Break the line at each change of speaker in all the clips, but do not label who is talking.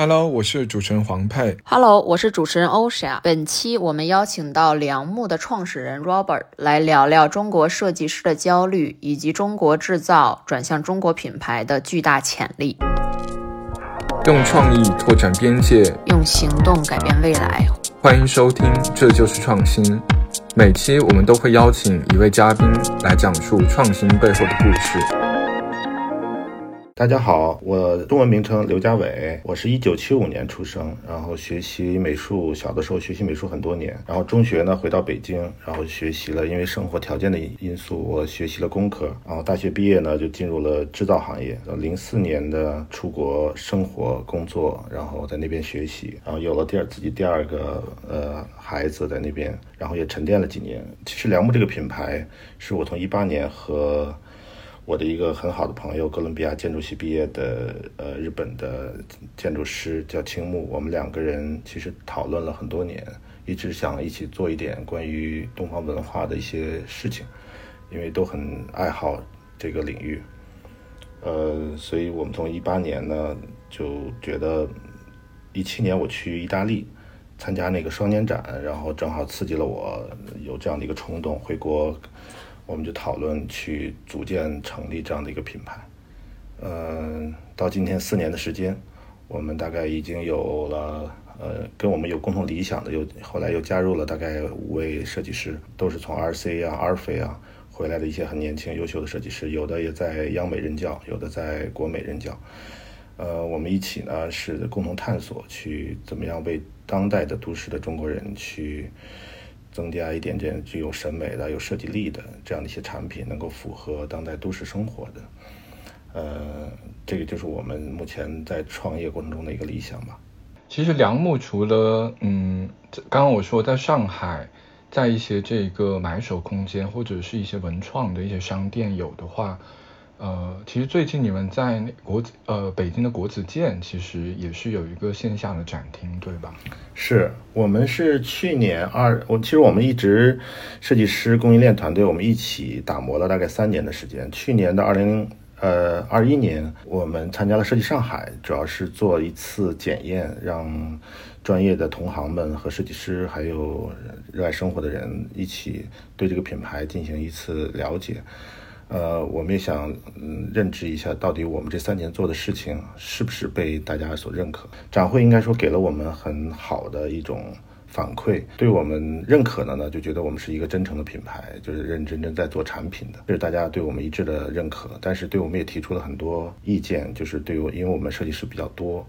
Hello，我是主持人黄佩。
Hello，我是主持人欧莎。本期我们邀请到良木的创始人 Robert 来聊聊中国设计师的焦虑，以及中国制造转向中国品牌的巨大潜力。
用创意拓展边界，
用行动改变未来。
欢迎收听，这就是创新。每期我们都会邀请一位嘉宾来讲述创新背后的故事。
大家好，我中文名称刘家伟，我是一九七五年出生，然后学习美术，小的时候学习美术很多年，然后中学呢回到北京，然后学习了，因为生活条件的因素，我学习了工科，然后大学毕业呢就进入了制造行业，零四年的出国生活工作，然后在那边学习，然后有了第二自己第二个呃孩子在那边，然后也沉淀了几年。其实良木这个品牌是我从一八年和。我的一个很好的朋友，哥伦比亚建筑系毕业的，呃，日本的建筑师叫青木。我们两个人其实讨论了很多年，一直想一起做一点关于东方文化的一些事情，因为都很爱好这个领域。呃，所以我们从一八年呢就觉得，一七年我去意大利参加那个双年展，然后正好刺激了我有这样的一个冲动回国。我们就讨论去组建成立这样的一个品牌，嗯，到今天四年的时间，我们大概已经有了，呃，跟我们有共同理想的，又后来又加入了大概五位设计师，都是从 RC 啊、阿尔菲啊回来的一些很年轻、优秀的设计师，有的也在央美任教，有的在国美任教，呃，我们一起呢是共同探索，去怎么样为当代的都市的中国人去。增加一点点具有审美的、有设计力的这样的一些产品，能够符合当代都市生活的，呃，这个就是我们目前在创业过程中的一个理想吧。
其实良木除了嗯，刚刚我说在上海，在一些这个买手空间或者是一些文创的一些商店有的话。呃，其实最近你们在国子呃北京的国子监，其实也是有一个线下的展厅，对吧？
是我们是去年二，我其实我们一直设计师供应链团队，我们一起打磨了大概三年的时间。去年的二零呃二一年，我们参加了设计上海，主要是做一次检验，让专业的同行们和设计师还有热爱生活的人一起对这个品牌进行一次了解。呃，我们也想嗯认知一下，到底我们这三年做的事情是不是被大家所认可？展会应该说给了我们很好的一种反馈，对我们认可的呢，就觉得我们是一个真诚的品牌，就是认认真真在做产品的，这是大家对我们一致的认可。但是对我们也提出了很多意见，就是对我，因为我们设计师比较多。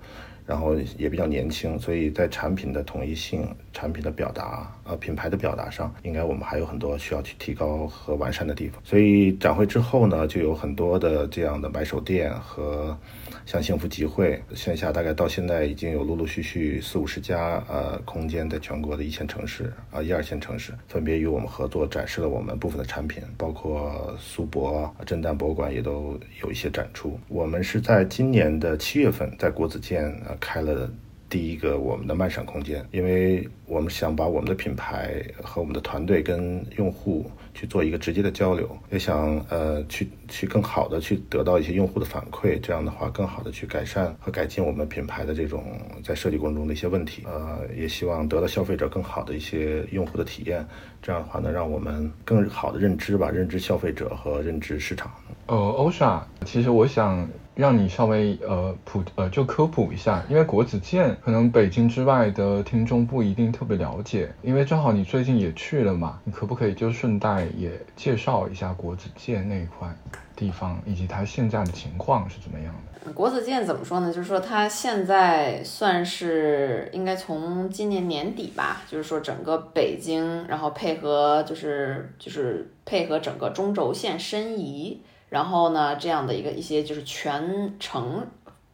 然后也比较年轻，所以在产品的统一性、产品的表达、呃品牌的表达上，应该我们还有很多需要去提高和完善的地方。所以展会之后呢，就有很多的这样的买手店和。像幸福集会线下大概到现在已经有陆陆续续四五十家呃空间，在全国的一线城市啊一二线城市，分别与我们合作展示了我们部分的产品，包括苏博、震旦博物馆也都有一些展出。我们是在今年的七月份在国子监呃开了第一个我们的漫闪空间，因为我们想把我们的品牌和我们的团队跟用户。去做一个直接的交流，也想呃去去更好的去得到一些用户的反馈，这样的话更好的去改善和改进我们品牌的这种在设计过程中的一些问题，呃也希望得到消费者更好的一些用户的体验，这样的话呢让我们更好的认知吧，认知消费者和认知市场。
呃，欧莎，其实我想让你稍微呃普呃就科普一下，因为国子监可能北京之外的听众不一定特别了解，因为正好你最近也去了嘛，你可不可以就顺带也介绍一下国子监那块地方，以及它现在的情况是怎么样的？
国子监怎么说呢？就是说它现在算是应该从今年年底吧，就是说整个北京，然后配合就是就是配合整个中轴线申遗。然后呢，这样的一个一些就是全程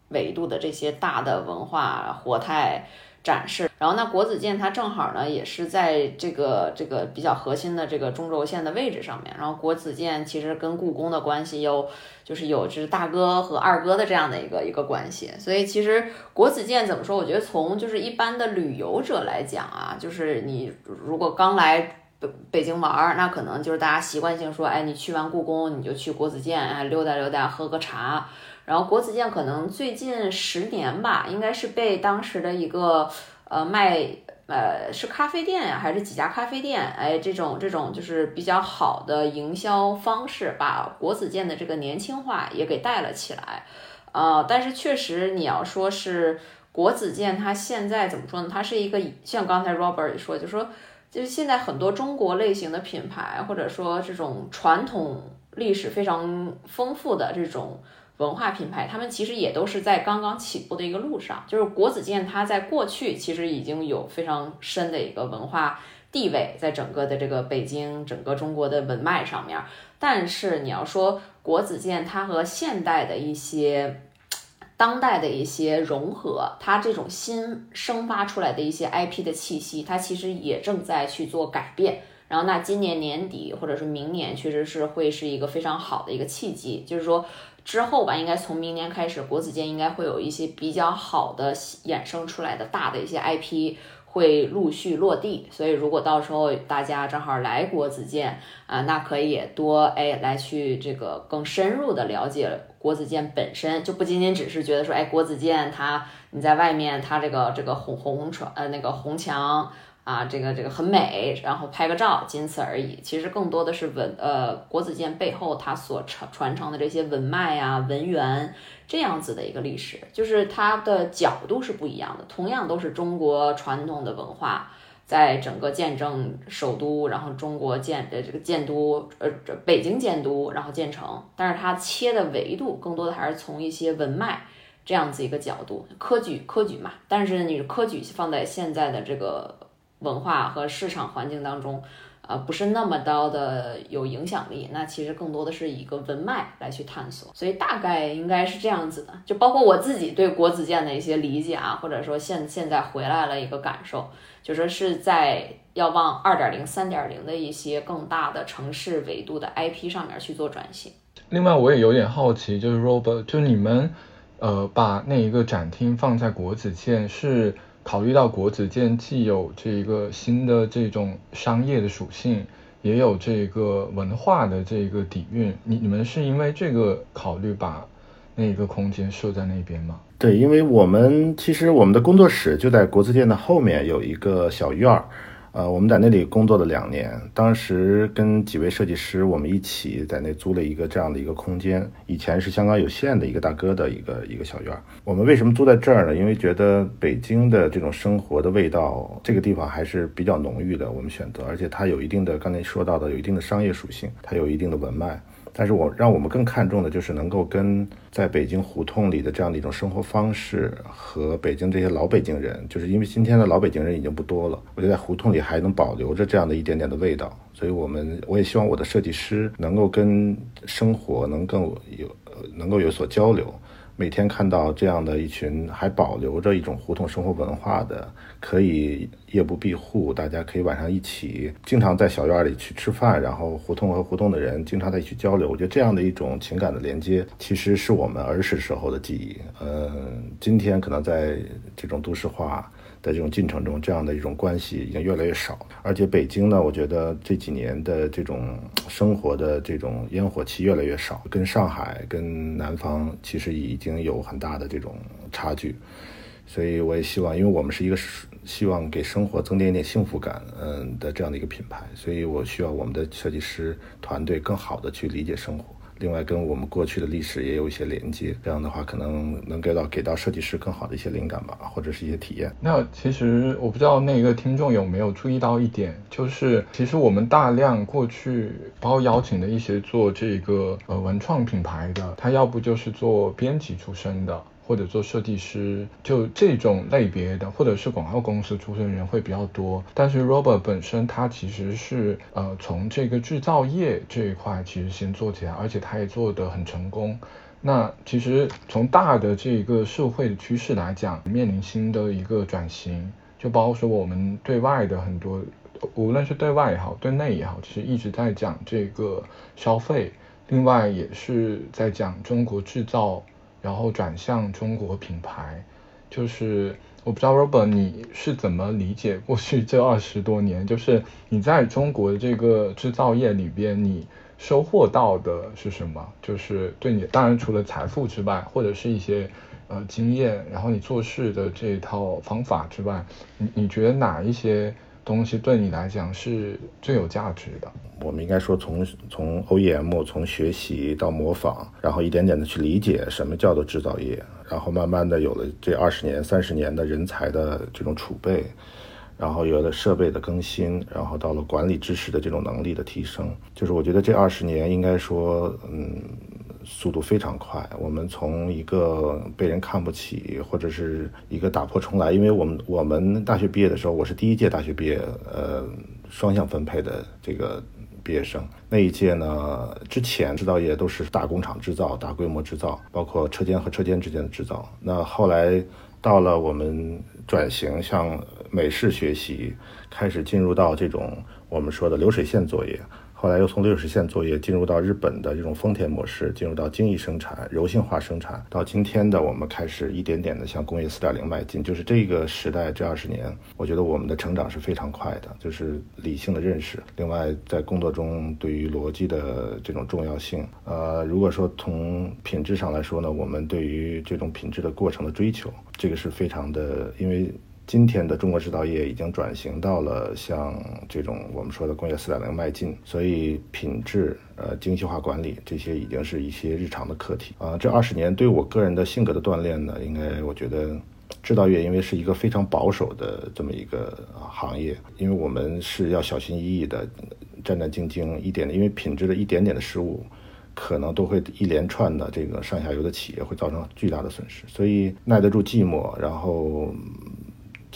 维度的这些大的文化活态展示。然后那国子监它正好呢也是在这个这个比较核心的这个中轴线的位置上面。然后国子监其实跟故宫的关系有就是有就是大哥和二哥的这样的一个一个关系。所以其实国子监怎么说？我觉得从就是一般的旅游者来讲啊，就是你如果刚来。北北京玩儿，那可能就是大家习惯性说，哎，你去完故宫，你就去国子监，哎，溜达溜达，喝个茶，然后国子监可能最近十年吧，应该是被当时的一个呃卖呃是咖啡店呀，还是几家咖啡店？哎，这种这种就是比较好的营销方式，把国子监的这个年轻化也给带了起来。呃，但是确实你要说是国子监，它现在怎么说呢？它是一个像刚才 Robert 说，就说就是现在很多中国类型的品牌，或者说这种传统历史非常丰富的这种。文化品牌，他们其实也都是在刚刚起步的一个路上。就是国子监，它在过去其实已经有非常深的一个文化地位，在整个的这个北京、整个中国的文脉上面。但是你要说国子监，它和现代的一些、当代的一些融合，它这种新生发出来的一些 IP 的气息，它其实也正在去做改变。然后，那今年年底或者是明年，确实是会是一个非常好的一个契机，就是说。之后吧，应该从明年开始，国子监应该会有一些比较好的衍生出来的大的一些 IP 会陆续落地。所以，如果到时候大家正好来国子监啊，那可以多哎来去这个更深入的了解国子监本身，就不仅仅只是觉得说哎国子监它你在外面它这个这个红红呃那个红墙。啊，这个这个很美，然后拍个照，仅此而已。其实更多的是文，呃，国子监背后它所传传承的这些文脉啊、文源这样子的一个历史，就是它的角度是不一样的。同样都是中国传统的文化，在整个见证首都，然后中国建呃这个建都，呃这，北京建都，然后建成，但是它切的维度更多的还是从一些文脉这样子一个角度，科举科举嘛。但是你科举放在现在的这个。文化和市场环境当中，呃，不是那么高的有影响力。那其实更多的是一个文脉来去探索，所以大概应该是这样子的。就包括我自己对国子监的一些理解啊，或者说现现在回来了一个感受，就说是在要往二点零、三点零的一些更大的城市维度的 IP 上面去做转型。
另外，我也有点好奇，就是 Robert，就你们呃把那一个展厅放在国子监是？考虑到国子监既有这个新的这种商业的属性，也有这个文化的这个底蕴，你你们是因为这个考虑把那个空间设在那边吗？
对，因为我们其实我们的工作室就在国子监的后面有一个小院儿。呃，我们在那里工作了两年，当时跟几位设计师，我们一起在那租了一个这样的一个空间。以前是香港有限的一个大哥的一个一个小院儿。我们为什么租在这儿呢？因为觉得北京的这种生活的味道，这个地方还是比较浓郁的。我们选择，而且它有一定的刚才说到的有一定的商业属性，它有一定的文脉。但是我让我们更看重的就是能够跟在北京胡同里的这样的一种生活方式和北京这些老北京人，就是因为今天的老北京人已经不多了，我觉得在胡同里还能保留着这样的一点点的味道，所以我们我也希望我的设计师能够跟生活能更有能够有所交流。每天看到这样的一群还保留着一种胡同生活文化的，可以夜不闭户，大家可以晚上一起经常在小院里去吃饭，然后胡同和胡同的人经常在一起交流。我觉得这样的一种情感的连接，其实是我们儿时时候的记忆。嗯，今天可能在这种都市化。在这种进程中，这样的一种关系已经越来越少。而且北京呢，我觉得这几年的这种生活的这种烟火气越来越少，跟上海、跟南方其实已经有很大的这种差距。所以我也希望，因为我们是一个希望给生活增添一点幸福感，嗯的这样的一个品牌，所以我需要我们的设计师团队更好的去理解生活。另外，跟我们过去的历史也有一些连接，这样的话可能能给到给到设计师更好的一些灵感吧，或者是一些体验。
那其实我不知道那个听众有没有注意到一点，就是其实我们大量过去包邀请的一些做这个呃文创品牌的，他要不就是做编辑出身的。或者做设计师，就这种类别的，或者是广告公司出身人会比较多。但是 Robert 本身他其实是呃从这个制造业这一块其实先做起来，而且他也做得很成功。那其实从大的这个社会的趋势来讲，面临新的一个转型，就包括说我们对外的很多，无论是对外也好，对内也好，其实一直在讲这个消费，另外也是在讲中国制造。然后转向中国品牌，就是我不知道 Robert 你是怎么理解过去这二十多年，就是你在中国的这个制造业里边，你收获到的是什么？就是对你，当然除了财富之外，或者是一些呃经验，然后你做事的这一套方法之外，你你觉得哪一些？东西对你来讲是最有价值的。
我们应该说，从从 OEM 从学习到模仿，然后一点点的去理解什么叫做制造业，然后慢慢的有了这二十年、三十年的人才的这种储备，然后有了设备的更新，然后到了管理知识的这种能力的提升。就是我觉得这二十年应该说，嗯。速度非常快，我们从一个被人看不起，或者是一个打破重来，因为我们我们大学毕业的时候，我是第一届大学毕业，呃，双向分配的这个毕业生。那一届呢，之前制造业都是大工厂制造、大规模制造，包括车间和车间之间的制造。那后来到了我们转型向美式学习，开始进入到这种我们说的流水线作业。后来又从六十线作业进入到日本的这种丰田模式，进入到精益生产、柔性化生产，到今天的我们开始一点点的向工业四点零迈进。就是这个时代这二十年，我觉得我们的成长是非常快的，就是理性的认识。另外，在工作中对于逻辑的这种重要性，呃，如果说从品质上来说呢，我们对于这种品质的过程的追求，这个是非常的，因为。今天的中国制造业已经转型到了像这种我们说的工业四点零迈进，所以品质、呃精细化管理这些已经是一些日常的课题啊。这二十年对我个人的性格的锻炼呢，应该我觉得制造业因为是一个非常保守的这么一个行业，因为我们是要小心翼翼的、战战兢兢一点的，因为品质的一点点的失误，可能都会一连串的这个上下游的企业会造成巨大的损失，所以耐得住寂寞，然后。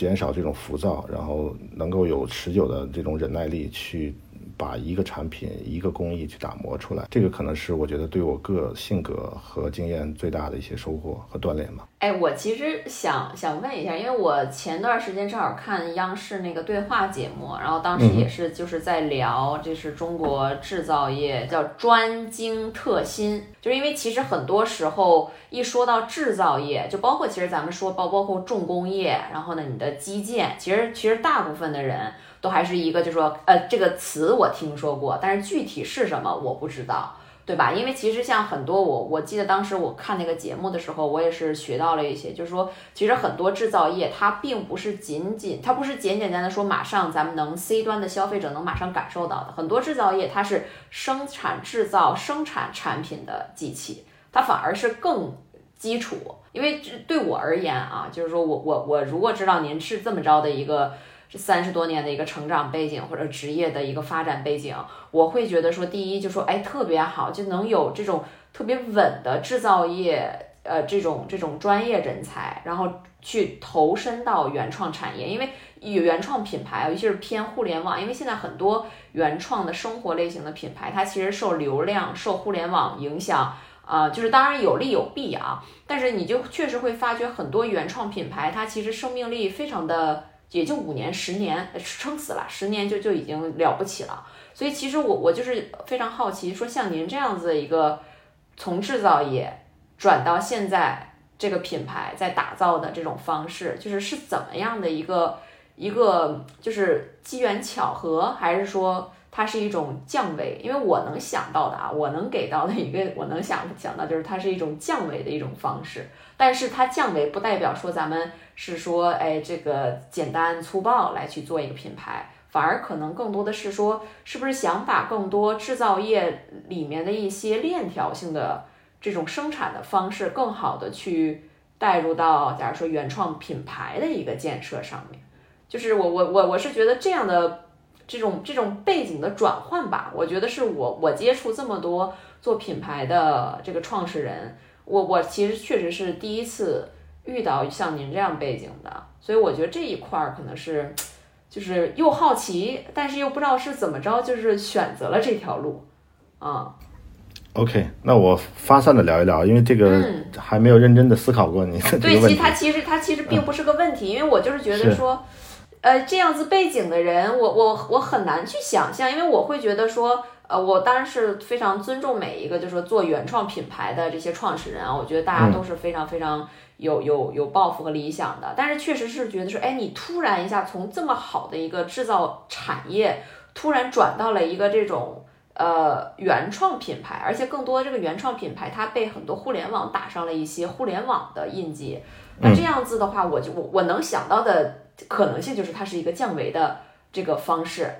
减少这种浮躁，然后能够有持久的这种忍耐力去。把一个产品、一个工艺去打磨出来，这个可能是我觉得对我个性格和经验最大的一些收获和锻炼吧。
哎，我其实想想问一下，因为我前段时间正好看央视那个对话节目，然后当时也是就是在聊，这是中国制造业叫专精特新，就是因为其实很多时候一说到制造业，就包括其实咱们说包包括重工业，然后呢你的基建，其实其实大部分的人。都还是一个，就说，呃，这个词我听说过，但是具体是什么我不知道，对吧？因为其实像很多我，我记得当时我看那个节目的时候，我也是学到了一些，就是说，其实很多制造业它并不是仅仅，它不是简简单单说马上咱们能 C 端的消费者能马上感受到的，很多制造业它是生产制造生产产品的机器，它反而是更基础。因为对我而言啊，就是说我我我如果知道您是这么着的一个。这三十多年的一个成长背景或者职业的一个发展背景，我会觉得说，第一就说，哎，特别好，就能有这种特别稳的制造业，呃，这种这种专业人才，然后去投身到原创产业，因为有原创品牌，尤其是偏互联网，因为现在很多原创的生活类型的品牌，它其实受流量、受互联网影响，啊，就是当然有利有弊啊，但是你就确实会发觉很多原创品牌，它其实生命力非常的。也就五年、十年，撑死了，十年就就已经了不起了。所以其实我我就是非常好奇，说像您这样子一个从制造业转到现在这个品牌在打造的这种方式，就是是怎么样的一个一个就是机缘巧合，还是说它是一种降维？因为我能想到的啊，我能给到的 一个我能想想到就是它是一种降维的一种方式。但是它降维不代表说咱们是说，哎，这个简单粗暴来去做一个品牌，反而可能更多的是说，是不是想把更多制造业里面的一些链条性的这种生产的方式，更好的去带入到，假如说原创品牌的一个建设上面。就是我我我我是觉得这样的这种这种背景的转换吧，我觉得是我我接触这么多做品牌的这个创始人。我我其实确实是第一次遇到像您这样背景的，所以我觉得这一块儿可能是，就是又好奇，但是又不知道是怎么着，就是选择了这条路，啊。
OK，那我发散的聊一聊，因为这个还没有认真的思考过你的
对，其实它其实它其实并不是个问题，因为我就是觉得说，呃，这样子背景的人，我我我很难去想象，因为我会觉得说。呃，我当然是非常尊重每一个，就是说做原创品牌的这些创始人啊，我觉得大家都是非常非常有有有抱负和理想的，但是确实是觉得说，哎，你突然一下从这么好的一个制造产业，突然转到了一个这种呃原创品牌，而且更多这个原创品牌它被很多互联网打上了一些互联网的印记，那这样子的话，我就我我能想到的可能性就是它是一个降维的这个方式。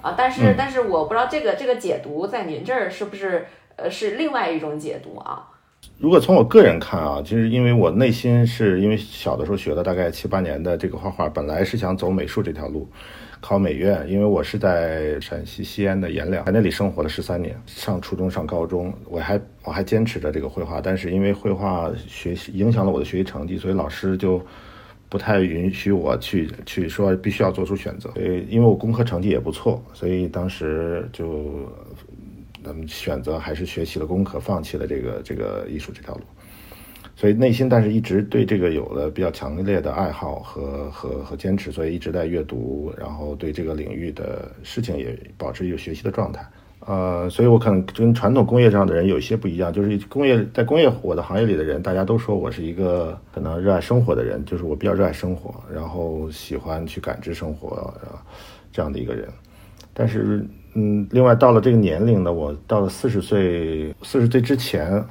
啊，但是但是我不知道这个这个解读在您这儿是不是呃是另外一种解读啊？
如果从我个人看啊，其实因为我内心是因为小的时候学了大概七八年的这个画画，本来是想走美术这条路，考美院。因为我是在陕西西安的阎良，在那里生活了十三年，上初中、上高中，我还我还坚持着这个绘画，但是因为绘画学习影响了我的学习成绩，所以老师就不太允许我去去说必须要做出选择。所以因为我功课成绩也不错，所以当时就。那么选择还是学习了功课，放弃了这个这个艺术这条路，所以内心但是一直对这个有了比较强烈的爱好和和和坚持，所以一直在阅读，然后对这个领域的事情也保持一个学习的状态。呃，所以我可能跟传统工业上的人有一些不一样，就是工业在工业我的行业里的人，大家都说我是一个可能热爱生活的人，就是我比较热爱生活，然后喜欢去感知生活这样的一个人，但是。嗯，另外到了这个年龄呢，我到了四十岁，四十岁之前，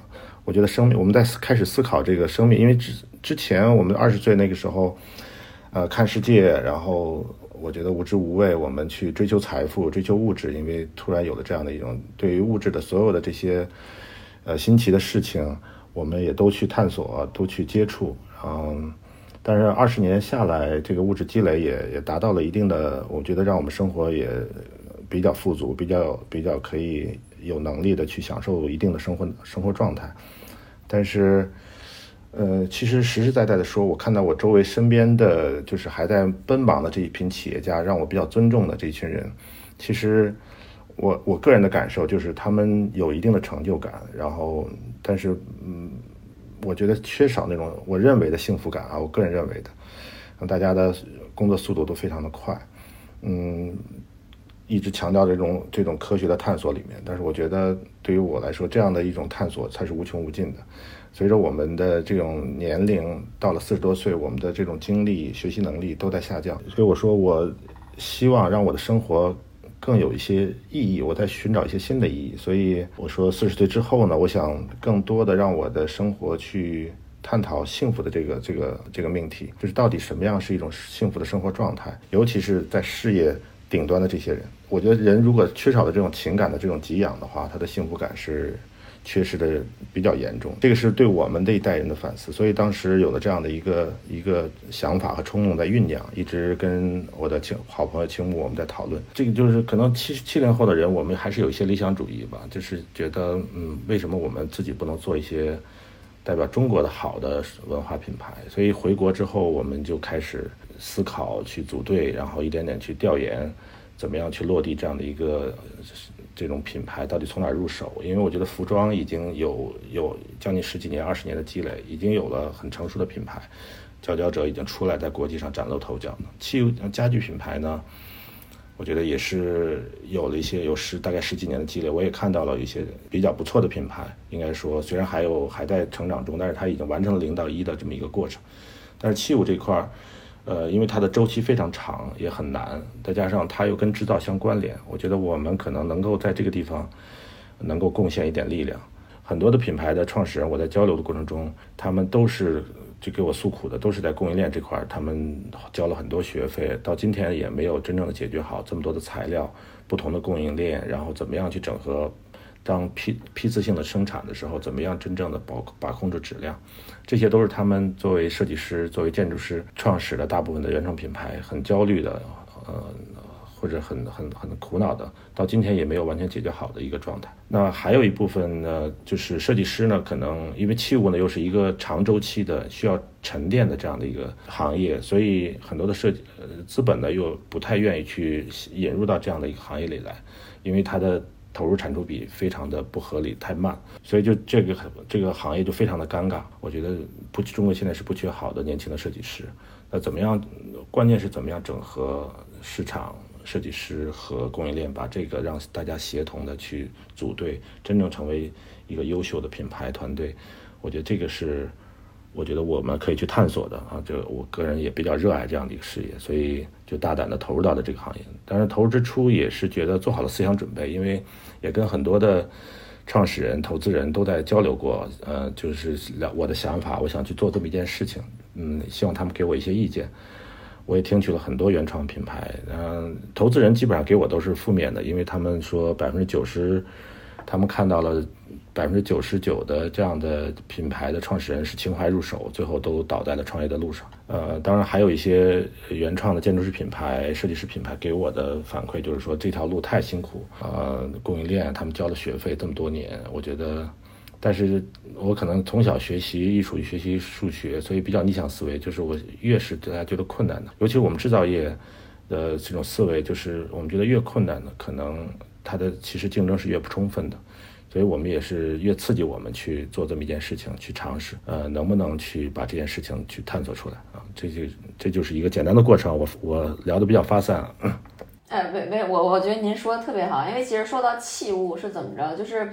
我觉得生命，我们在开始思考这个生命，因为之之前我们二十岁那个时候，呃，看世界，然后我觉得无知无畏，我们去追求财富，追求物质，因为突然有了这样的一种对于物质的所有的这些，呃，新奇的事情，我们也都去探索，都去接触，嗯，但是二十年下来，这个物质积累也也达到了一定的，我觉得让我们生活也。比较富足，比较比较可以有能力的去享受一定的生活生活状态，但是，呃，其实实实在在的说，我看到我周围身边的就是还在奔忙的这一群企业家，让我比较尊重的这一群人，其实我我个人的感受就是他们有一定的成就感，然后，但是，嗯，我觉得缺少那种我认为的幸福感啊，我个人认为的，大家的工作速度都非常的快，嗯。一直强调这种这种科学的探索里面，但是我觉得对于我来说，这样的一种探索才是无穷无尽的。随着我们的这种年龄到了四十多岁，我们的这种精力、学习能力都在下降，所以我说，我希望让我的生活更有一些意义，我在寻找一些新的意义。所以我说，四十岁之后呢，我想更多的让我的生活去探讨幸福的这个这个这个命题，就是到底什么样是一种幸福的生活状态，尤其是在事业顶端的这些人。我觉得人如果缺少了这种情感的这种给养的话，他的幸福感是缺失的比较严重。这个是对我们这一代人的反思，所以当时有了这样的一个一个想法和冲动在酝酿，一直跟我的青好朋友青木我们在讨论。这个就是可能七七零后的人，我们还是有一些理想主义吧，就是觉得嗯，为什么我们自己不能做一些代表中国的好的文化品牌？所以回国之后，我们就开始思考去组队，然后一点点去调研。怎么样去落地这样的一个这种品牌？到底从哪入手？因为我觉得服装已经有有将近十几年、二十年的积累，已经有了很成熟的品牌，佼佼者已经出来在国际上崭露头角了。汽家具品牌呢，我觉得也是有了一些有十大概十几年的积累。我也看到了一些比较不错的品牌，应该说虽然还有还在成长中，但是它已经完成了零到一的这么一个过程。但是器物这块儿。呃，因为它的周期非常长，也很难，再加上它又跟制造相关联，我觉得我们可能能够在这个地方能够贡献一点力量。很多的品牌的创始人，我在交流的过程中，他们都是就给我诉苦的，都是在供应链这块，他们交了很多学费，到今天也没有真正的解决好这么多的材料、不同的供应链，然后怎么样去整合。当批批次性的生产的时候，怎么样真正的保把控住质量？这些都是他们作为设计师、作为建筑师创始的大部分的原创品牌很焦虑的，呃，或者很很很苦恼的，到今天也没有完全解决好的一个状态。那还有一部分呢，就是设计师呢，可能因为器物呢又是一个长周期的、需要沉淀的这样的一个行业，所以很多的设计呃资本呢又不太愿意去引入到这样的一个行业里来，因为它的。投入产出比非常的不合理，太慢，所以就这个这个行业就非常的尴尬。我觉得不，中国现在是不缺好的年轻的设计师。那怎么样？关键是怎么样整合市场、设计师和供应链，把这个让大家协同的去组队，真正成为一个优秀的品牌团队。我觉得这个是我觉得我们可以去探索的啊，就我个人也比较热爱这样的一个事业，所以就大胆的投入到了这个行业。当然，投入之初也是觉得做好了思想准备，因为也跟很多的创始人、投资人都在交流过，呃，就是聊我的想法，我想去做这么一件事情，嗯，希望他们给我一些意见。我也听取了很多原创品牌，嗯，投资人基本上给我都是负面的，因为他们说百分之九十，他们看到了。百分之九十九的这样的品牌的创始人是情怀入手，最后都倒在了创业的路上。呃，当然还有一些原创的建筑师品牌、设计师品牌给我的反馈就是说这条路太辛苦，呃，供应链他们交了学费这么多年，我觉得，但是我可能从小学习艺术、学习数学，所以比较逆向思维，就是我越是大家觉得困难的，尤其我们制造业的这种思维，就是我们觉得越困难的，可能它的其实竞争是越不充分的。所以我们也是越刺激我们去做这么一件事情，去尝试，呃，能不能去把这件事情去探索出来啊？这就这就是一个简单的过程。我我聊的比较发散。
哎，没没，我我觉得您说的特别好，因为其实说到器物是怎么着，就是，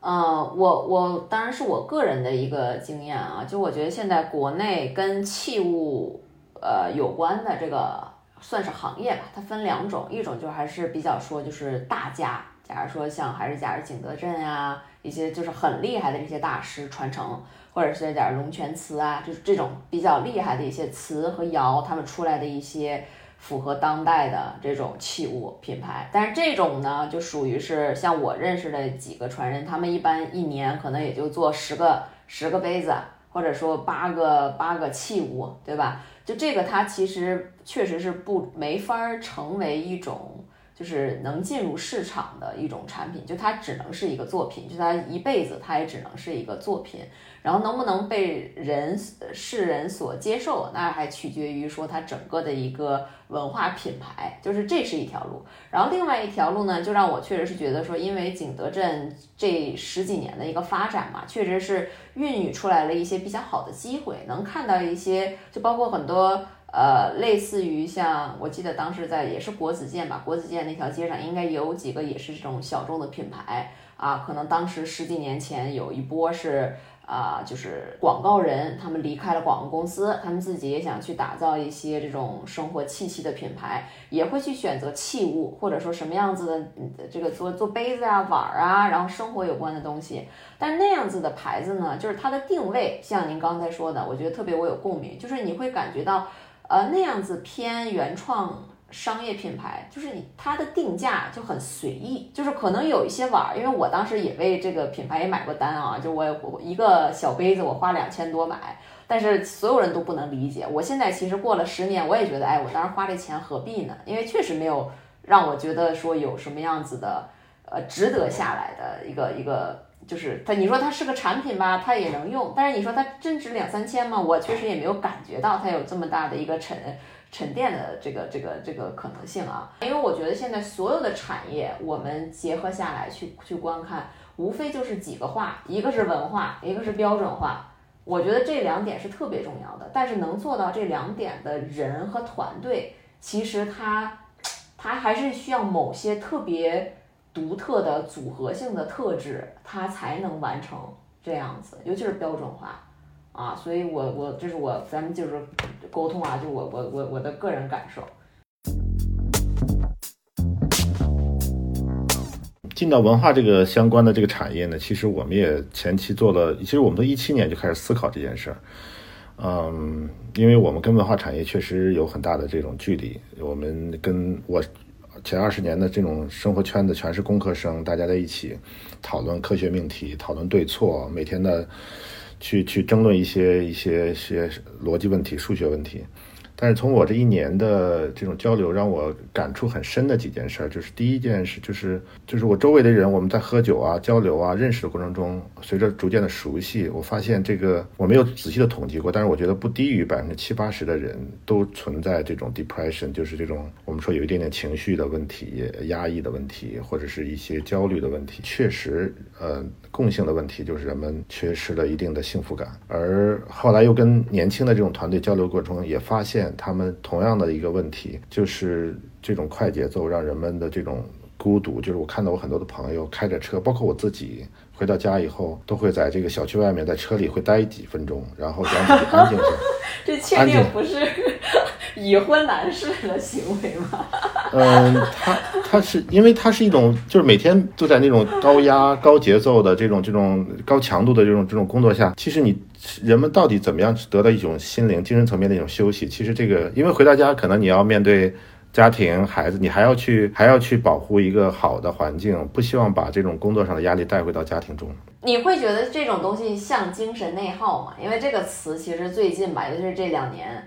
嗯，我我当然是我个人的一个经验啊，就我觉得现在国内跟器物呃有关的这个算是行业吧，它分两种，一种就还是比较说就是大家。假如说像还是假如景德镇呀，一些就是很厉害的这些大师传承，或者是点龙泉瓷啊，就是这种比较厉害的一些瓷和窑，他们出来的一些符合当代的这种器物品牌。但是这种呢，就属于是像我认识的几个传人，他们一般一年可能也就做十个十个杯子，或者说八个八个器物，对吧？就这个它其实确实是不没法成为一种。就是能进入市场的一种产品，就它只能是一个作品，就它一辈子它也只能是一个作品，然后能不能被人世人所接受，那还取决于说它整个的一个文化品牌，就是这是一条路。然后另外一条路呢，就让我确实是觉得说，因为景德镇这十几年的一个发展嘛，确实是孕育出来了一些比较好的机会，能看到一些，就包括很多。呃，类似于像我记得当时在也是国子监吧，国子监那条街上应该有几个也是这种小众的品牌啊，可能当时十几年前有一波是啊，就是广告人他们离开了广告公司，他们自己也想去打造一些这种生活气息的品牌，也会去选择器物或者说什么样子的这个做做杯子啊、碗儿啊，然后生活有关的东西。但那样子的牌子呢，就是它的定位，像您刚才说的，我觉得特别我有共鸣，就是你会感觉到。呃，那样子偏原创商业品牌，就是你它的定价就很随意，就是可能有一些碗儿，因为我当时也为这个品牌也买过单啊，就我我一个小杯子我花两千多买，但是所有人都不能理解。我现在其实过了十年，我也觉得，哎，我当时花这钱何必呢？因为确实没有让我觉得说有什么样子的，呃，值得下来的一个一个。就是它，你说它是个产品吧，它也能用，但是你说它真值两三千吗？我确实也没有感觉到它有这么大的一个沉沉淀的这个这个这个可能性啊。因为我觉得现在所有的产业，我们结合下来去去观看，无非就是几个话，一个是文化，一个是标准化。我觉得这两点是特别重要的，但是能做到这两点的人和团队，其实他他还是需要某些特别。独特的组合性的特质，它才能完成这样子，尤其是标准化啊，所以我我这是我咱们就是沟通啊，就我我我我的个人感受。
进到文化这个相关的这个产业呢，其实我们也前期做了，其实我们从一七年就开始思考这件事儿，嗯，因为我们跟文化产业确实有很大的这种距离，我们跟我。前二十年的这种生活圈子全是工科生，大家在一起讨论科学命题，讨论对错，每天的去去争论一些一些些逻辑问题、数学问题。但是从我这一年的这种交流，让我感触很深的几件事儿，就是第一件事就是就是我周围的人，我们在喝酒啊、交流啊、认识的过程中，随着逐渐的熟悉，我发现这个我没有仔细的统计过，但是我觉得不低于百分之七八十的人都存在这种 depression，就是这种我们说有一点点情绪的问题、压抑的问题，或者是一些焦虑的问题。确实，呃，共性的问题就是人们缺失了一定的幸福感。而后来又跟年轻的这种团队交流过程中，也发现。他们同样的一个问题，就是这种快节奏让人们的这种孤独，就是我看到我很多的朋友开着车，包括我自己回到家以后，都会在这个小区外面，在车里会待几分钟，然后让自己安静下来。
这确定不是已婚男士的行为吗？
嗯，他他是因为他是一种，就是每天都在那种高压、高节奏的这种这种高强度的这种这种工作下，其实你人们到底怎么样得到一种心灵、精神层面的一种休息？其实这个，因为回到家，可能你要面对家庭、孩子，你还要去还要去保护一个好的环境，不希望把这种工作上的压力带回到家庭中。
你会觉得这种东西像精神内耗吗？因为这个词其实最近吧，尤其是这两年，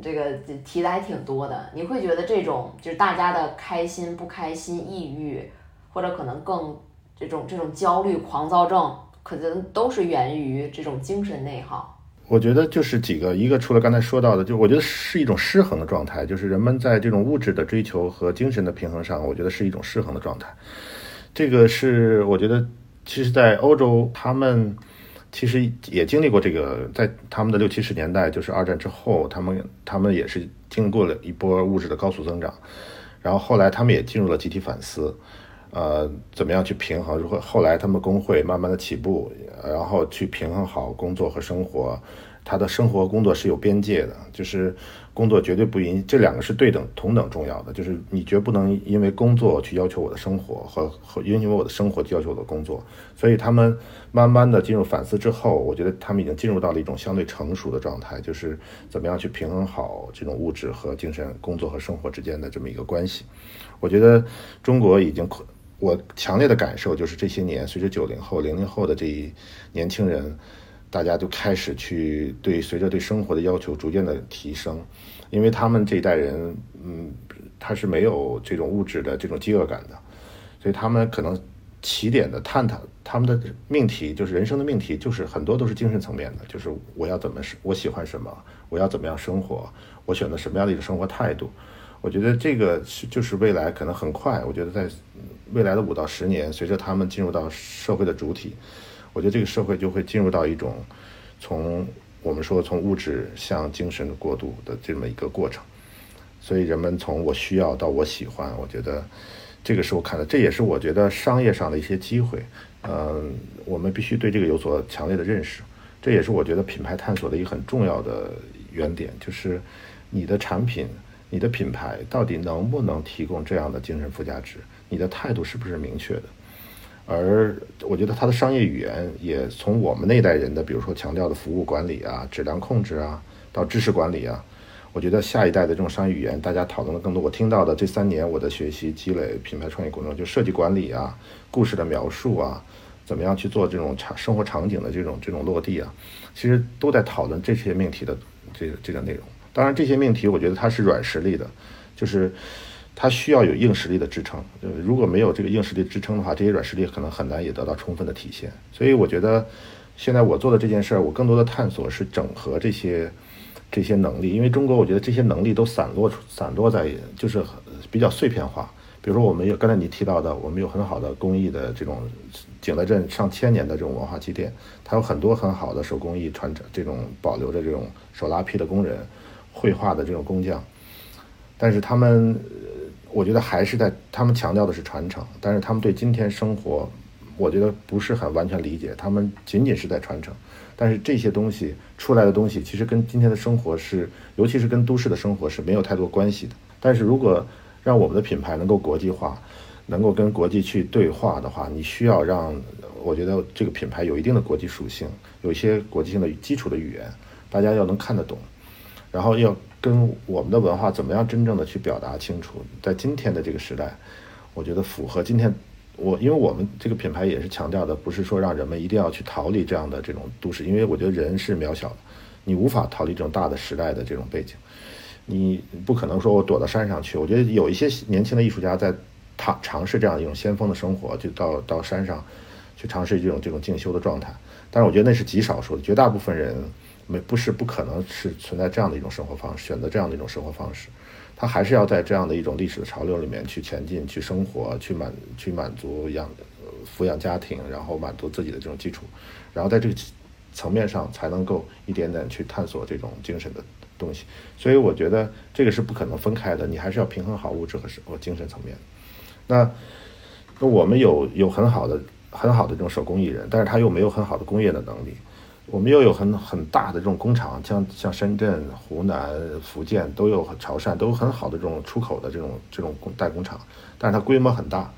这个提的还挺多的。你会觉得这种就是大家的开心、不开心、抑郁，或者可能更这种这种焦虑、狂躁症，可能都是源于这种精神内耗。
我觉得就是几个，一个除了刚才说到的，就我觉得是一种失衡的状态，就是人们在这种物质的追求和精神的平衡上，我觉得是一种失衡的状态。这个是我觉得。其实，在欧洲，他们其实也经历过这个，在他们的六七十年代，就是二战之后，他们他们也是经过了一波物质的高速增长，然后后来他们也进入了集体反思，呃，怎么样去平衡？如何后来他们工会慢慢的起步，然后去平衡好工作和生活，他的生活工作是有边界的，就是。工作绝对不应，这两个是对等同等重要的，就是你绝不能因为工作去要求我的生活，和和因为我的生活去要求我的工作。所以他们慢慢的进入反思之后，我觉得他们已经进入到了一种相对成熟的状态，就是怎么样去平衡好这种物质和精神、工作和生活之间的这么一个关系。我觉得中国已经，我强烈的感受就是这些年随着九零后、零零后的这一年轻人。大家就开始去对随着对生活的要求逐渐的提升，因为他们这一代人，嗯，他是没有这种物质的这种饥饿感的，所以他们可能起点的探讨他们的命题就是人生的命题，就是很多都是精神层面的，就是我要怎么是我喜欢什么，我要怎么样生活，我选择什么样的一个生活态度。我觉得这个是就是未来可能很快，我觉得在未来的五到十年，随着他们进入到社会的主体。我觉得这个社会就会进入到一种从我们说从物质向精神的过渡的这么一个过程，所以人们从我需要到我喜欢，我觉得这个是我看的，这也是我觉得商业上的一些机会。嗯，我们必须对这个有所强烈的认识，这也是我觉得品牌探索的一个很重要的原点，就是你的产品、你的品牌到底能不能提供这样的精神附加值？你的态度是不是明确的？而我觉得它的商业语言也从我们那代人的，比如说强调的服务管理啊、质量控制啊，到知识管理啊，我觉得下一代的这种商业语言，大家讨论的更多。我听到的这三年我的学习积累、品牌创业过程中，就设计管理啊、故事的描述啊，怎么样去做这种场生活场景的这种这种落地啊，其实都在讨论这些命题的这个这个内容。当然，这些命题我觉得它是软实力的，就是。它需要有硬实力的支撑，就如果没有这个硬实力支撑的话，这些软实力可能很难也得到充分的体现。所以我觉得，现在我做的这件事儿，我更多的探索是整合这些这些能力，因为中国我觉得这些能力都散落散落在就是比较碎片化。比如说，我们有刚才你提到的，我们有很好的工艺的这种景德镇上千年的这种文化积淀，它有很多很好的手工艺传承，这种保留着这种手拉坯的工人，绘画的这种工匠，但是他们。我觉得还是在他们强调的是传承，但是他们对今天生活，我觉得不是很完全理解。他们仅仅是在传承，但是这些东西出来的东西，其实跟今天的生活是，尤其是跟都市的生活是没有太多关系的。但是如果让我们的品牌能够国际化，能够跟国际去对话的话，你需要让我觉得这个品牌有一定的国际属性，有一些国际性的基础的语言，大家要能看得懂，然后要。跟我们的文化怎么样真正的去表达清楚，在今天的这个时代，我觉得符合今天我，因为我们这个品牌也是强调的，不是说让人们一定要去逃离这样的这种都市，因为我觉得人是渺小的，你无法逃离这种大的时代的这种背景，你不可能说我躲到山上去。我觉得有一些年轻的艺术家在尝尝试这样一种先锋的生活，就到到山上去尝试这种这种进修的状态，但是我觉得那是极少数的，绝大部分人。没不是不可能是存在这样的一种生活方式，选择这样的一种生活方式，他还是要在这样的一种历史的潮流里面去前进、去生活、去满去满足养抚养家庭，然后满足自己的这种基础，然后在这个层面上才能够一点点去探索这种精神的东西。所以我觉得这个是不可能分开的，你还是要平衡好物质和和精神层面。那那我们有有很好的很好的这种手工艺人，但是他又没有很好的工业的能力。我们又有很很大的这种工厂，像像深圳、湖南、福建都有潮汕都有很好的这种出口的这种这种代工厂，但是它规模很大。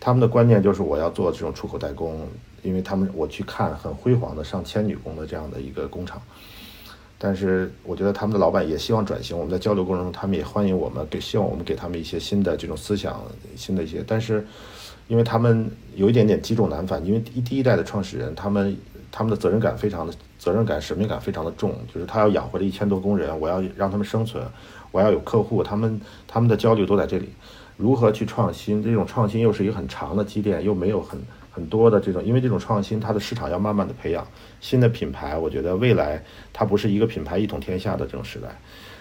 他们的观念就是我要做这种出口代工，因为他们我去看很辉煌的上千女工的这样的一个工厂。但是我觉得他们的老板也希望转型，我们在交流过程中，他们也欢迎我们，给希望我们给他们一些新的这种思想，新的一些。但是，因为他们有一点点积重难返，因为一第一代的创始人，他们他们的责任感非常的责任感、使命感非常的重，就是他要养活这一千多工人，我要让他们生存，我要有客户，他们他们的焦虑都在这里，如何去创新？这种创新又是一个很长的积淀，又没有很。很多的这种，因为这种创新，它的市场要慢慢的培养新的品牌。我觉得未来它不是一个品牌一统天下的这种时代，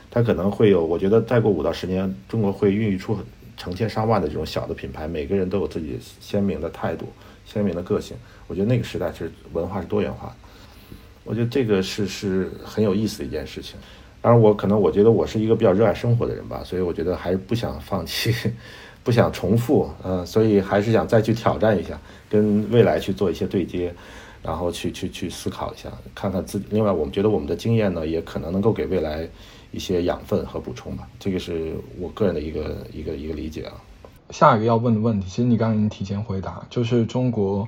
它可能会有。我觉得再过五到十年，中国会孕育出很成千上万的这种小的品牌，每个人都有自己鲜明的态度、鲜明的个性。我觉得那个时代是文化是多元化的。我觉得这个是是很有意思的一件事情。当然，我可能我觉得我是一个比较热爱生活的人吧，所以我觉得还是不想放弃。不想重复，嗯，所以还是想再去挑战一下，跟未来去做一些对接，然后去去去思考一下，看看自。另外，我们觉得我们的经验呢，也可能能够给未来一些养分和补充吧。这个是我个人的一个一个一个理解啊。
下一个要问的问题，其实你刚刚已经提前回答，就是中国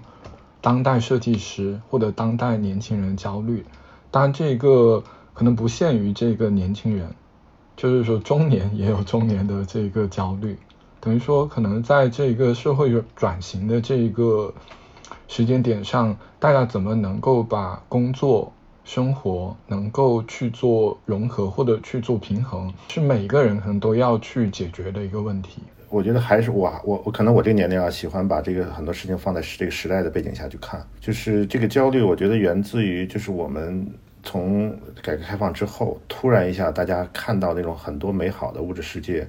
当代设计师或者当代年轻人焦虑。当然，这个可能不限于这个年轻人，就是说中年也有中年的这个焦虑。等于说，可能在这个社会转型的这个时间点上，大家怎么能够把工作、生活能够去做融合或者去做平衡，是每个人可能都要去解决的一个问题。
我觉得还是我我我可能我这个年龄啊，喜欢把这个很多事情放在这个时代的背景下去看，就是这个焦虑，我觉得源自于就是我们从改革开放之后，突然一下大家看到那种很多美好的物质世界。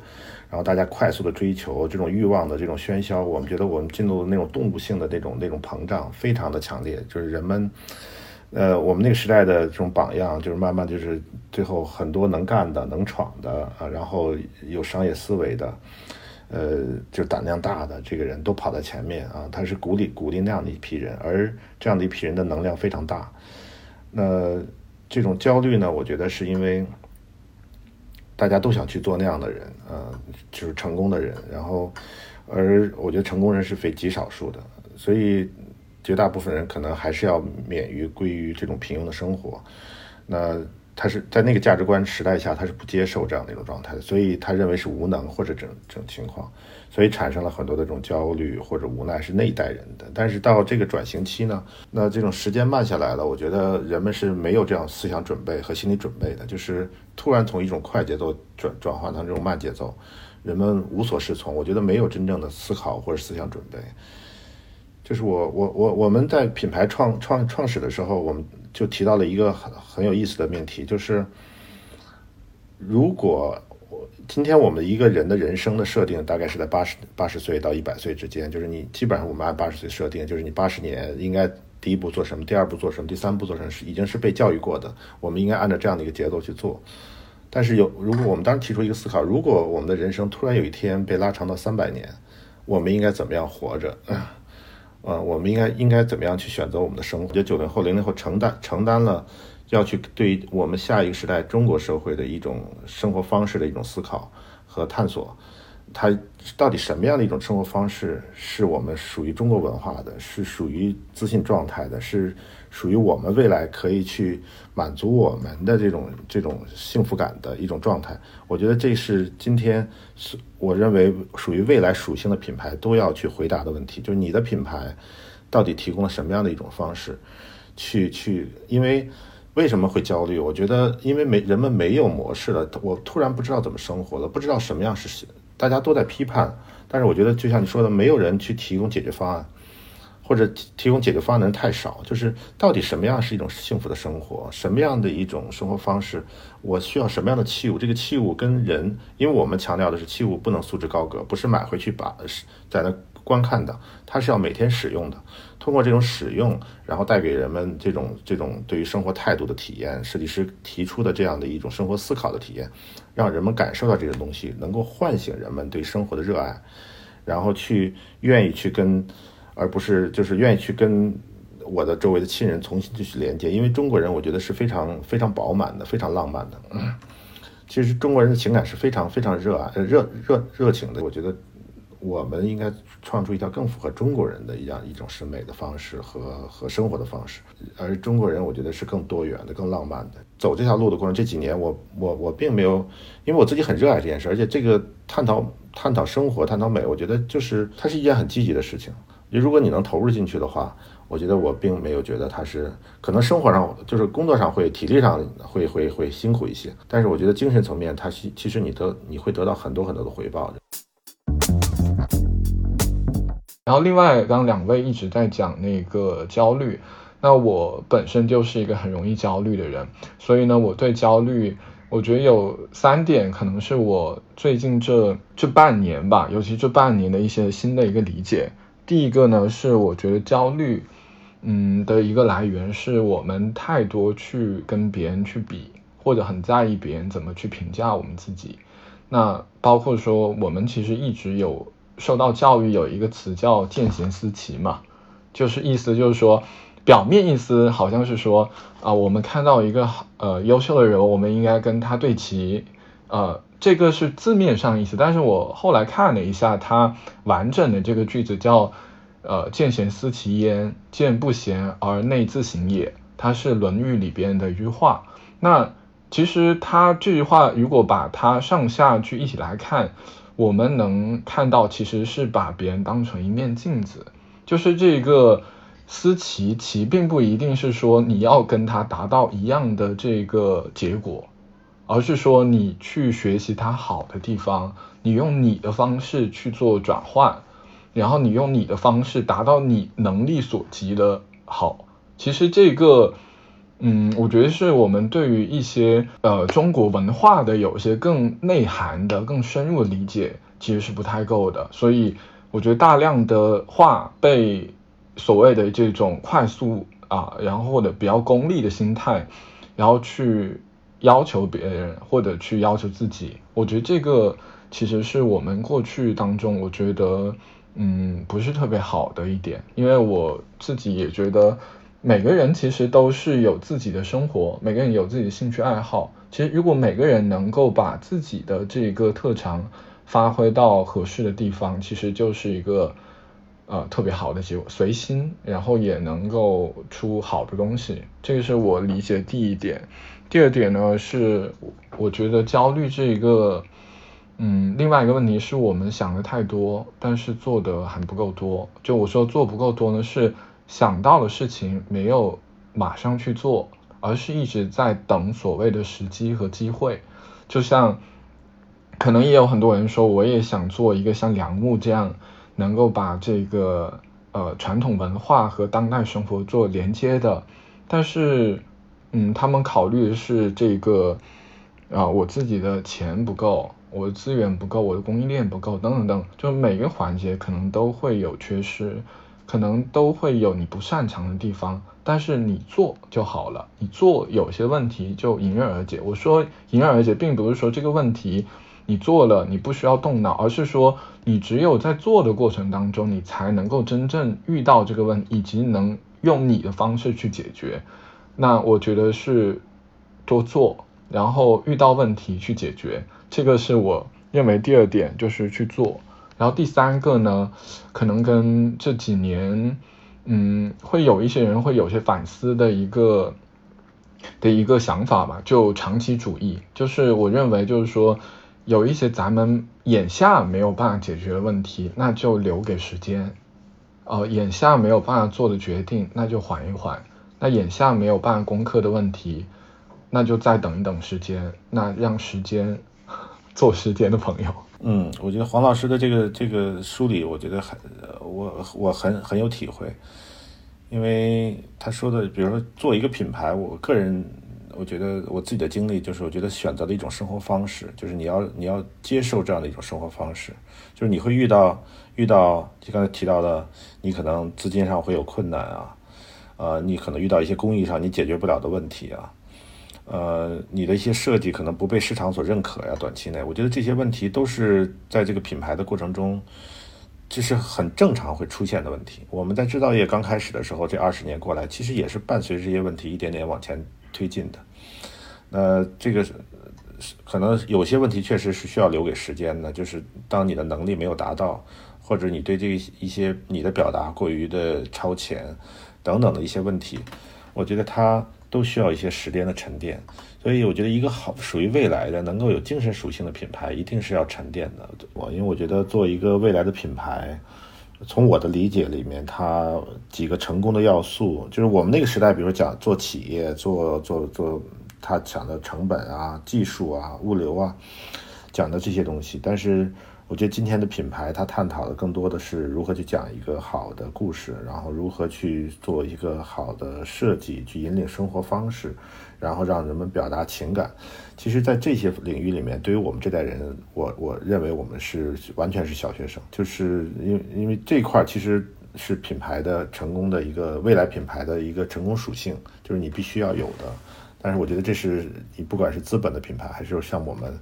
然后大家快速的追求这种欲望的这种喧嚣，我们觉得我们进入那种动物性的那种那种膨胀，非常的强烈。就是人们，呃，我们那个时代的这种榜样，就是慢慢就是最后很多能干的、能闯的啊，然后有商业思维的，呃，就胆量大的这个人都跑在前面啊，他是鼓励鼓励那样的一批人，而这样的一批人的能量非常大。那这种焦虑呢，我觉得是因为。大家都想去做那样的人，呃，就是成功的人。然后，而我觉得成功人是非极少数的，所以绝大部分人可能还是要免于归于这种平庸的生活。那。他是在那个价值观时代下，他是不接受这样的一种状态，所以他认为是无能或者这种这种情况，所以产生了很多的这种焦虑或者无奈，是那一代人的。但是到这个转型期呢，那这种时间慢下来了，我觉得人们是没有这样思想准备和心理准备的，就是突然从一种快节奏转转换成这种慢节奏，人们无所适从。我觉得没有真正的思考或者思想准备。就是我我我我们在品牌创创创始的时候，我们。就提到了一个很很有意思的命题，就是如果我今天我们一个人的人生的设定大概是在八十八十岁到一百岁之间，就是你基本上我们按八十岁设定，就是你八十年应该第一步做什么，第二步做什么，第三步做什么，是已经是被教育过的，我们应该按照这样的一个节奏去做。但是有如果我们当时提出一个思考，如果我们的人生突然有一天被拉长到三百年，我们应该怎么样活着？呃，我们应该应该怎么样去选择我们的生活？我觉得九零后、零零后承担承担了要去对我们下一个时代中国社会的一种生活方式的一种思考和探索。它到底什么样的一种生活方式是我们属于中国文化的，是属于自信状态的，是属于我们未来可以去满足我们的这种这种幸福感的一种状态？我觉得这是今天是我认为属于未来属性的品牌都要去回答的问题，就是你的品牌到底提供了什么样的一种方式去去？因为为什么会焦虑？我觉得因为没人们没有模式了，我突然不知道怎么生活了，不知道什么样是。大家都在批判，但是我觉得就像你说的，没有人去提供解决方案，或者提供解决方案的人太少。就是到底什么样是一种幸福的生活，什么样的一种生活方式，我需要什么样的器物？这个器物跟人，因为我们强调的是器物不能素质高阁，不是买回去把在那。观看的，它是要每天使用的，通过这种使用，然后带给人们这种这种对于生活态度的体验，设计师提出的这样的一种生活思考的体验，让人们感受到这个东西，能够唤醒人们对生活的热爱，然后去愿意去跟，而不是就是愿意去跟我的周围的亲人重新继续连接。因为中国人我觉得是非常非常饱满的，非常浪漫的。其实中国人的情感是非常非常热爱、热热热情的。我觉得我们应该创出一条更符合中国人的一样一种审美的方式和和生活的方式。而中国人，我觉得是更多元的、更浪漫的。走这条路的过程，这几年我我我并没有，因为我自己很热爱这件事，而且这个探讨探讨生活、探讨美，我觉得就是它是一件很积极的事情。如果你能投入进去的话。我觉得我并没有觉得他是可能生活上就是工作上会体力上会会会辛苦一些，但是我觉得精神层面，他其其实你得你会得到很多很多的回报的。
然后另外，刚刚两位一直在讲那个焦虑，那我本身就是一个很容易焦虑的人，所以呢，我对焦虑，我觉得有三点可能是我最近这这半年吧，尤其这半年的一些新的一个理解。第一个呢，是我觉得焦虑。嗯的一个来源是我们太多去跟别人去比，或者很在意别人怎么去评价我们自己。那包括说我们其实一直有受到教育，有一个词叫见贤思齐嘛，就是意思就是说，表面意思好像是说啊，我们看到一个呃优秀的人，我们应该跟他对齐，呃，这个是字面上意思。但是我后来看了一下，它完整的这个句子叫。呃，见贤思齐焉，见不贤而内自省也。它是《论语》里边的一句话。那其实他这句话，如果把它上下去一起来看，我们能看到，其实是把别人当成一面镜子。就是这个思齐，齐并不一定是说你要跟他达到一样的这个结果，而是说你去学习它好的地方，你用你的方式去做转换。然后你用你的方式达到你能力所及的好，其实这个，嗯，我觉得是我们对于一些呃中国文化的有些更内涵的、更深入的理解，其实是不太够的。所以我觉得大量的话被所谓的这种快速啊，然后或者比较功利的心态，然后去要求别人或者去要求自己，我觉得这个其实是我们过去当中，我觉得。嗯，不是特别好的一点，因为我自己也觉得，每个人其实都是有自己的生活，每个人有自己的兴趣爱好。其实，如果每个人能够把自己的这个特长发挥到合适的地方，其实就是一个呃特别好的结果。随心，然后也能够出好的东西，这个是我理解第一点。第二点呢，是我觉得焦虑这一个。嗯，另外一个问题是我们想的太多，但是做的还不够多。就我说做不够多呢，是想到的事情没有马上去做，而是一直在等所谓的时机和机会。就像，可能也有很多人说，我也想做一个像梁木这样，能够把这个呃传统文化和当代生活做连接的，但是，嗯，他们考虑的是这个，啊，我自己的钱不够。我的资源不够，我的供应链不够，等等等，就每个环节可能都会有缺失，可能都会有你不擅长的地方，但是你做就好了，你做有些问题就迎刃而解。我说迎刃而解，并不是说这个问题你做了你不需要动脑，而是说你只有在做的过程当中，你才能够真正遇到这个问题，以及能用你的方式去解决。那我觉得是多做，然后遇到问题去解决。这个是我认为第二点，就是去做。然后第三个呢，可能跟这几年，嗯，会有一些人会有些反思的一个的一个想法吧，就长期主义。就是我认为，就是说，有一些咱们眼下没有办法解决的问题，那就留给时间。呃，眼下没有办法做的决定，那就缓一缓。那眼下没有办法攻克的问题，那就再等一等时间。那让时间。做时间的朋友，
嗯，我觉得黄老师的这个这个梳理，我觉得很，我我很很有体会，因为他说的，比如说做一个品牌，我个人我觉得我自己的经历就是，我觉得选择的一种生活方式，就是你要你要接受这样的一种生活方式，就是你会遇到遇到就刚才提到的，你可能资金上会有困难啊，呃，你可能遇到一些工艺上你解决不了的问题啊。呃，你的一些设计可能不被市场所认可呀，短期内，我觉得这些问题都是在这个品牌的过程中，这是很正常会出现的问题。我们在制造业刚开始的时候，这二十年过来，其实也是伴随这些问题一点点往前推进的。那这个可能有些问题确实是需要留给时间的，就是当你的能力没有达到，或者你对这一些你的表达过于的超前等等的一些问题，我觉得它都需要一些时间的沉淀。所以我觉得一个好属于未来的能够有精神属性的品牌，一定是要沉淀的。我因为我觉得做一个未来的品牌，从我的理解里面，它几个成功的要素，就是我们那个时代，比如讲做企业，做做做，他讲的成本啊、技术啊、物流啊，讲的这些东西，但是。我觉得今天的品牌，它探讨的更多的是如何去讲一个好的故事，然后如何去做一个好的设计，去引领生活方式，然后让人们表达情感。其实，在这些领域里面，对于我们这代人，我我认为我们是完全是小学生，就是因为因为这块其实是品牌的成功的一个未来品牌的一个成功属性，就是你必须要有的。但是，我觉得这是你不管是资本的品牌，还是像我们。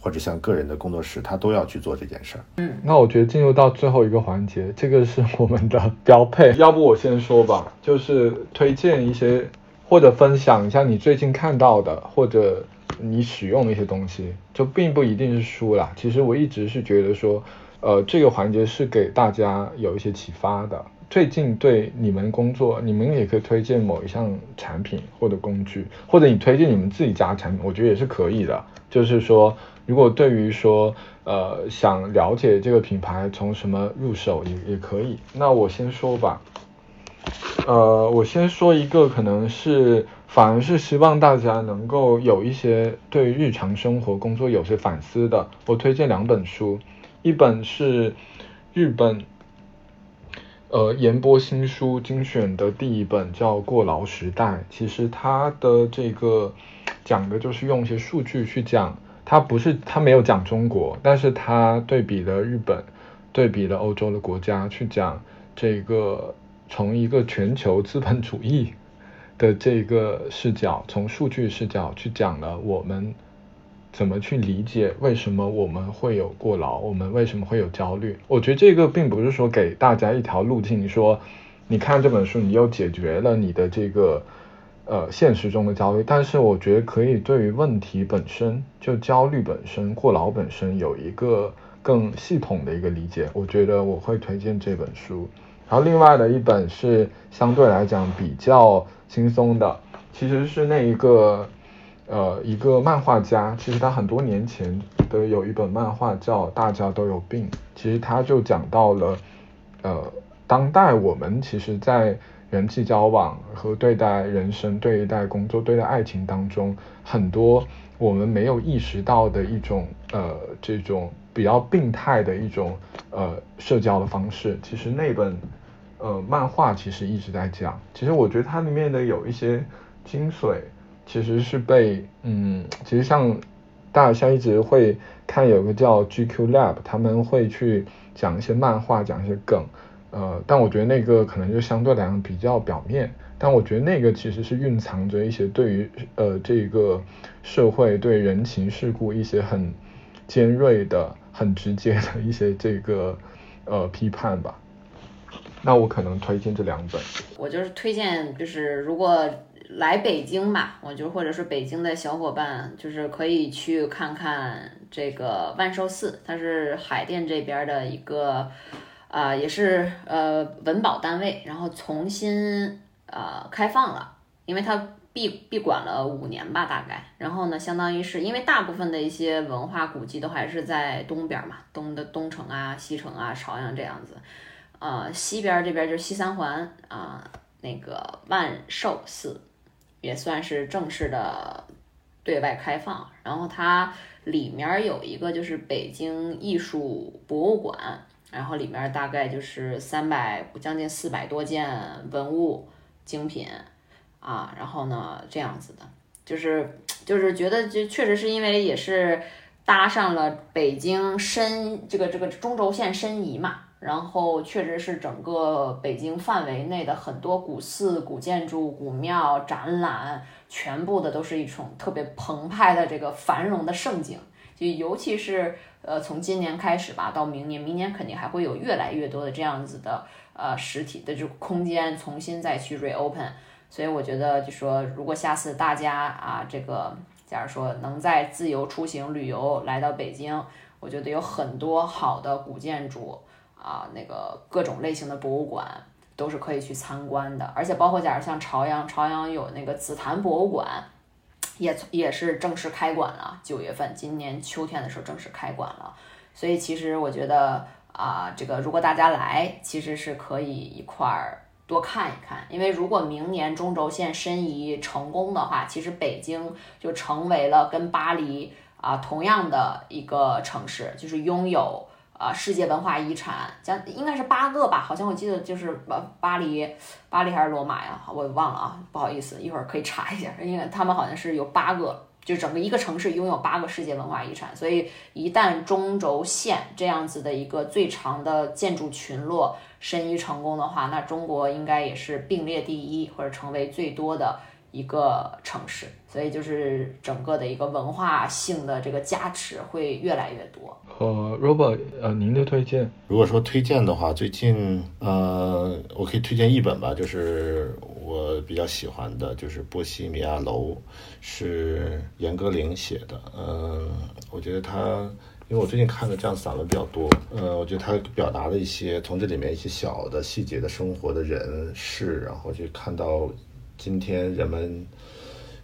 或者像个人的工作室，他都要去做这件事儿。
嗯，
那我觉得进入到最后一个环节，这个是我们的标配。要不我先说吧，就是推荐一些或者分享一下你最近看到的或者你使用的一些东西，就并不一定是书啦。其实我一直是觉得说，呃，这个环节是给大家有一些启发的。最近对你们工作，你们也可以推荐某一项产品或者工具，或者你推荐你们自己家产品，我觉得也是可以的。就是说。如果对于说，呃，想了解这个品牌从什么入手也也可以。那我先说吧，呃，我先说一个，可能是反而是希望大家能够有一些对日常生活工作有些反思的。我推荐两本书，一本是日本，呃，岩波新书精选的第一本，叫《过劳时代》。其实它的这个讲的就是用一些数据去讲。他不是他没有讲中国，但是他对比了日本，对比了欧洲的国家去讲这个从一个全球资本主义的这个视角，从数据视角去讲了我们怎么去理解为什么我们会有过劳，我们为什么会有焦虑。我觉得这个并不是说给大家一条路径，说你看这本书你又解决了你的这个。呃，现实中的焦虑，但是我觉得可以对于问题本身，就焦虑本身、过劳本身有一个更系统的一个理解。我觉得我会推荐这本书。然后另外的一本是相对来讲比较轻松的，其实是那一个呃一个漫画家，其实他很多年前的有一本漫画叫《大家都有病》，其实他就讲到了呃当代我们其实，在人际交往和对待人生、对待工作、对待爱情当中，很多我们没有意识到的一种呃这种比较病态的一种呃社交的方式。其实那本呃漫画其实一直在讲。其实我觉得它里面的有一些精髓，其实是被嗯，其实像大家一直会看有个叫 GQ Lab，他们会去讲一些漫画，讲一些梗。呃，但我觉得那个可能就相对来讲比较表面，但我觉得那个其实是蕴藏着一些对于呃这个社会对人情世故一些很尖锐的、很直接的一些这个呃批判吧。那我可能推荐这两本。
我就是推荐，就是如果来北京吧，我就或者是北京的小伙伴，就是可以去看看这个万寿寺，它是海淀这边的一个。啊，也是呃文保单位，然后重新呃开放了，因为它闭闭馆了五年吧，大概。然后呢，相当于是因为大部分的一些文化古迹都还是在东边嘛，东的东城啊、西城啊、朝阳这样子。呃，西边这边就是西三环啊，那个万寿寺也算是正式的对外开放。然后它里面有一个就是北京艺术博物馆。然后里面大概就是三百将近四百多件文物精品啊，然后呢这样子的，就是就是觉得就确实是因为也是搭上了北京申这个这个中轴线申遗嘛，然后确实是整个北京范围内的很多古寺、古建筑、古庙展览，全部的都是一种特别澎湃的这个繁荣的盛景。就尤其是呃从今年开始吧，到明年，明年肯定还会有越来越多的这样子的呃实体的这个空间重新再去 reopen。所以我觉得就说，如果下次大家啊这个假如说能在自由出行旅游来到北京，我觉得有很多好的古建筑啊，那个各种类型的博物馆。都是可以去参观的，而且包括假如像朝阳，朝阳有那个紫檀博物馆，也也是正式开馆了，九月份，今年秋天的时候正式开馆了。所以其实我觉得啊，这个如果大家来，其实是可以一块儿多看一看，因为如果明年中轴线申遗成功的话，其实北京就成为了跟巴黎啊同样的一个城市，就是拥有。啊，世界文化遗产，将应该是八个吧？好像我记得就是巴巴黎，巴黎还是罗马呀？我忘了啊，不好意思，一会儿可以查一下，因为他们好像是有八个，就整个一个城市拥有八个世界文化遗产，所以一旦中轴线这样子的一个最长的建筑群落申遗成功的话，那中国应该也是并列第一，或者成为最多的。一个城市，所以就是整个的一个文化性的这个加持会越来越多。
呃，Robert，呃，您的推荐？
如果说推荐的话，最近呃，我可以推荐一本吧，就是我比较喜欢的，就是《波西米亚楼》，是严歌苓写的。嗯，我觉得他，因为我最近看的这样散文比较多，呃，我觉得他表达了一些从这里面一些小的细节的生活的人事，然后去看到。今天人们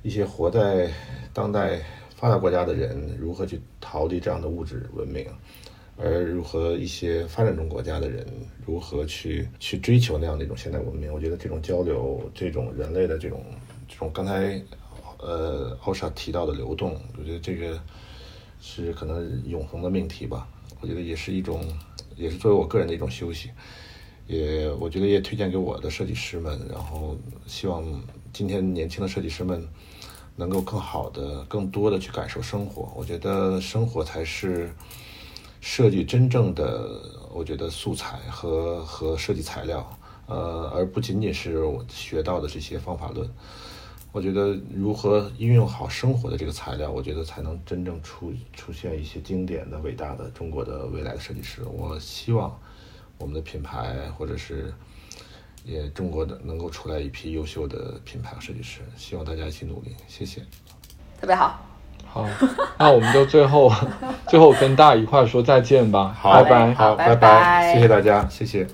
一些活在当代发达国家的人如何去逃离这样的物质文明，而如何一些发展中国家的人如何去去追求那样的一种现代文明？我觉得这种交流，这种人类的这种这种刚才呃奥莎提到的流动，我觉得这个是可能永恒的命题吧。我觉得也是一种，也是作为我个人的一种休息。也，我觉得也推荐给我的设计师们，然后希望今天年轻的设计师们能够更好的、更多的去感受生活。我觉得生活才是设计真正的，我觉得素材和和设计材料，呃，而不仅仅是我学到的这些方法论。我觉得如何运用好生活的这个材料，我觉得才能真正出出现一些经典的、伟大的中国的未来的设计师。我希望。我们的品牌，或者是也中国的能够出来一批优秀的品牌设计师，希望大家一起努力，谢谢。
特别好，
好，那我们就最后 最后跟大家一块说再见吧，
好，
拜拜，
好，
拜
拜，谢谢大家，谢谢。